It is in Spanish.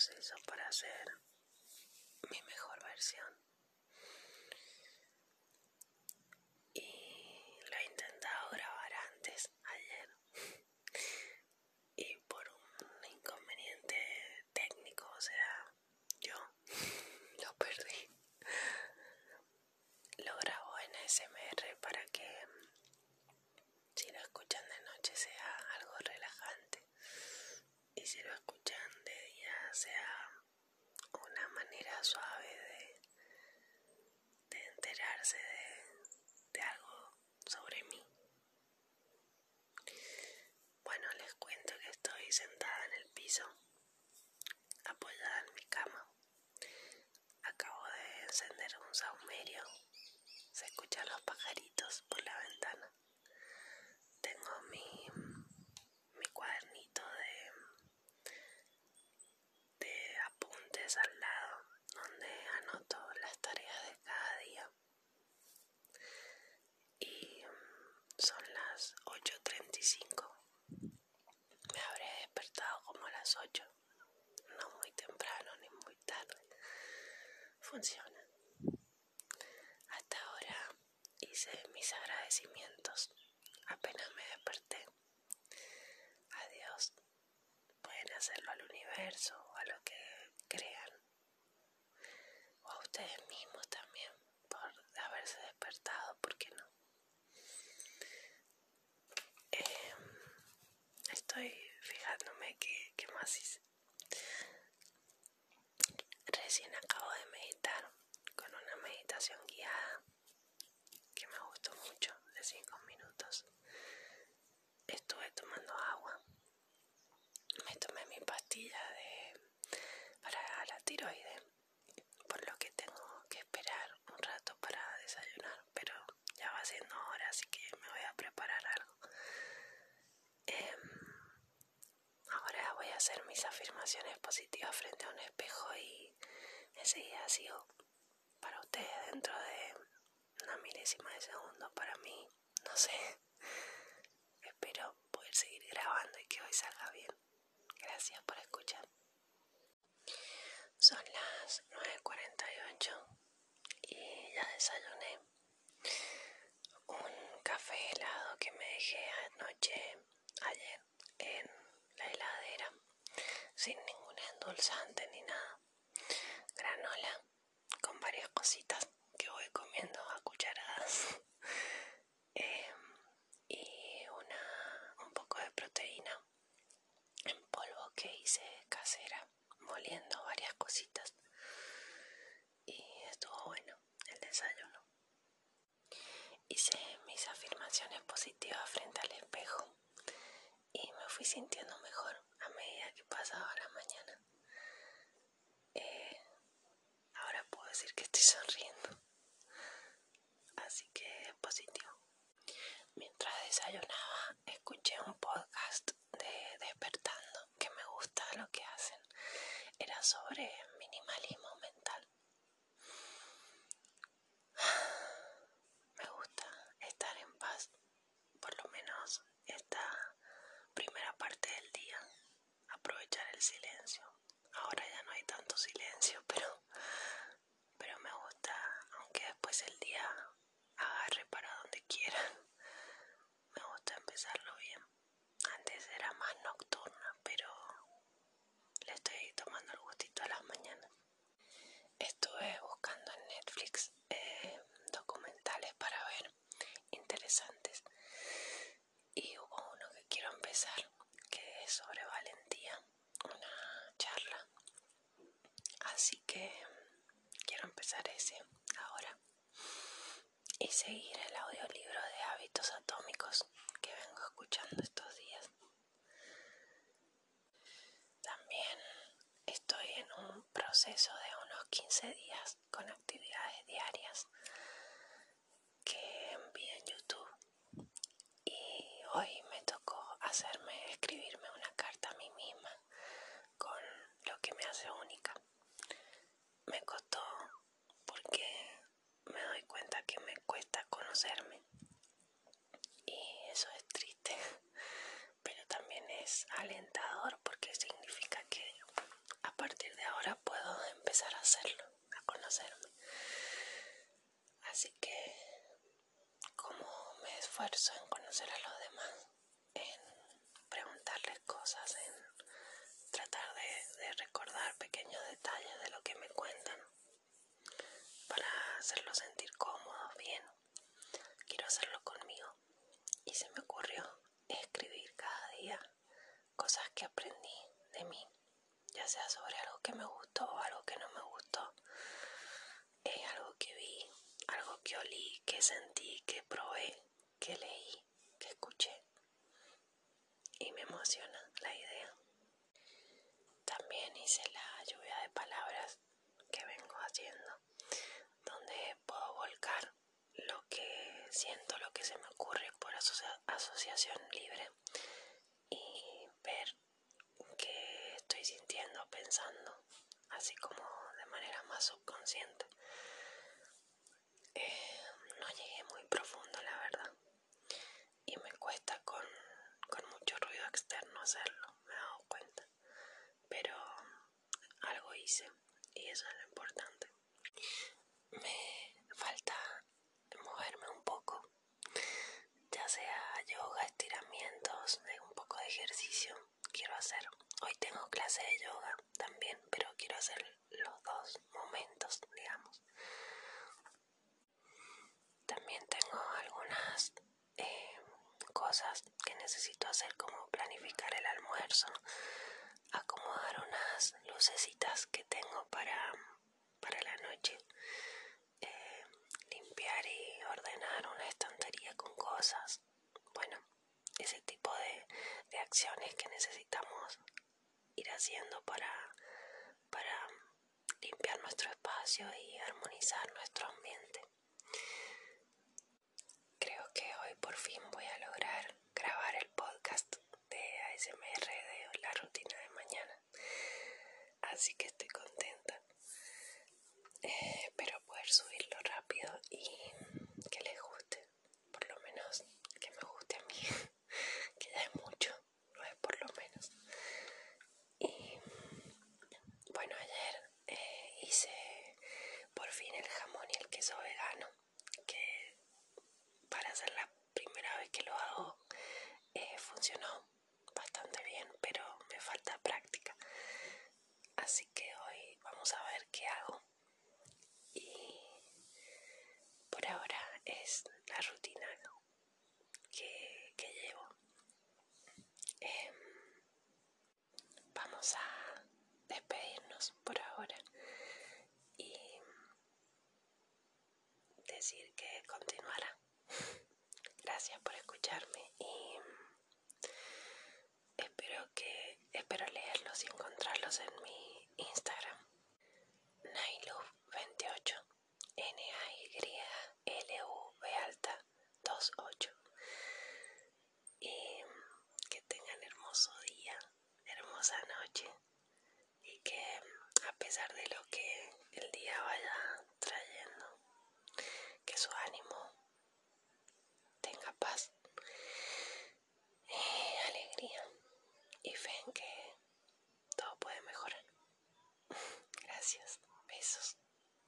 proceso para hacer mi mejor versión. Y lo he intentado grabar antes, ayer. Y por un inconveniente técnico, o sea, yo lo perdí. Lo grabo en SMR para que si lo escuchan de noche sea algo relajante y si lo escuchan de día sea una manera suave de, de enterarse de, de algo sobre mí. Bueno, les cuento que estoy sentada en el piso, apoyada en mi cama. Acabo de encender un saumerio. Se escuchan los pajaritos por la ventana. Tengo mi, cuadernito de, de apuntes al lado donde anoto las tareas de cada día. Y mm, son las 8.35. Me habré despertado como a las 8. No muy temprano ni muy tarde. Funciona. Hasta ahora hice mis agradecimientos. Apenas me desperté. Adiós. Pueden hacerlo al universo o a lo que crean. O a ustedes mismos también por haberse despertado, ¿por qué no? Em, estoy fijándome que, que más hice. Recién acabo de meditar con una meditación guiada que me gustó mucho de 5 minutos. Estuve tomando agua. Me tomé mi pastilla de para la tiroide, por lo que tengo que esperar un rato para desayunar, pero ya va siendo hora, así que me voy a preparar algo. Em, ahora voy a hacer mis afirmaciones positivas frente a un espejo y enseguida sigo para ustedes dentro de una milésima de segundo para mí, no sé. Espero poder seguir grabando y que hoy salga bien. Gracias por escuchar. Son las 9.48 y ya desayuné un café helado que me dejé anoche, ayer, sin ningún endulzante ni nada. Granola con varias cositas que voy comiendo a cucharadas. Em, y una, un poco de proteína en polvo que hice casera, moliendo varias cositas. Y estuvo bueno el desayuno. Hice mis afirmaciones positivas frente al espejo y me fui sintiendo mejor a medida que pasaba la mañana. Eh, ahora puedo decir que estoy sonriendo. Así que es positivo. Mientras desayunaba, escuché un podcast de Despertando que me gusta lo que hacen. Era sobre minimalismo mental. Me gusta estar en paz, por lo menos esta primera parte del día. Aprovechar el silencio. Ahora ya no hay tanto silencio, pero, pero me gusta, aunque después el día agarre para donde quieran. Me gusta empezarlo bien. Antes era más nocturna, pero le estoy tomando el gustito a las mañanas. Estuve buscando en Netflix eh, documentales para ver interesantes y hubo uno que quiero empezar que es sobre valentía, una charla. Así que quiero ahora y seguir el audiolibro de hábitos atómicos que vengo escuchando estos días. También estoy en un proceso de unos 15 días con actividades diarias que envié en YouTube y hoy me tocó hacerme escribirme una carta a mí misma con lo que me hace única. Me costó porque me doy cuenta que me cuesta conocerme y eso es triste pero también es alentador porque significa que a partir conocer a los demás, en preguntarles cosas, en tratar de, recordar pequeños detalles de lo que me cuentan para hacerlos sentir cómodos, bien. Quiero hacerlo conmigo. Y se me ocurrió escribir cada día cosas que aprendí de mí, ya sea sobre algo que me gustó o algo que no me gustó, eh, algo que vi, algo que olí, que sentí, que probé, leí, que escuché. Y me emociona la idea. También hice la lluvia de palabras que vengo haciendo, donde puedo volcar lo que siento, lo que se me ocurre por asociación libre y ver qué estoy sintiendo, pensando, así como de manera más subconsciente. Eh, no llegué muy profundo, la verdad, y me cuesta con, con mucho externo hacerlo, me he dado cuenta, pero algo hice y eso es lo importante. Me falta moverme un poco, ya sea yoga, estiramientos, un poco de ejercicio. Quiero hacer. Hoy tengo clase de yoga también, pero quiero hacer los dos momentos, digamos. También tengo algunas eh, cosas que necesito hacer como planificar el almuerzo, acomodar unas lucecitas que tengo para, para la noche, eh, limpiar y ordenar una estantería con cosas. Bueno, ese tipo de, de que necesitamos ir haciendo para, para limpiar nuestro espacio y armonizar nuestro ambiente. Creo que hoy por fin voy a lograr grabar el podcast de ASMR de la rutina de mañana. Así que estoy contenta. Eh, espero poder subirlo rápido y que les guste. Por lo menos que me guste a mí. que ya es mucho, no es por lo menos. Y bueno, ayer eh, hice por fin el jamón y el queso vegano. Que para ser la primera vez que lo hago eh, funcionó bastante bien, pero me falta práctica. Así que hoy vamos a ver qué hago. Y por ahora es la rutina que, llevo. Em, vamos a por ahora y decir que continuará. Gracias por escucharme y espero que espero leerlos y encontrarlos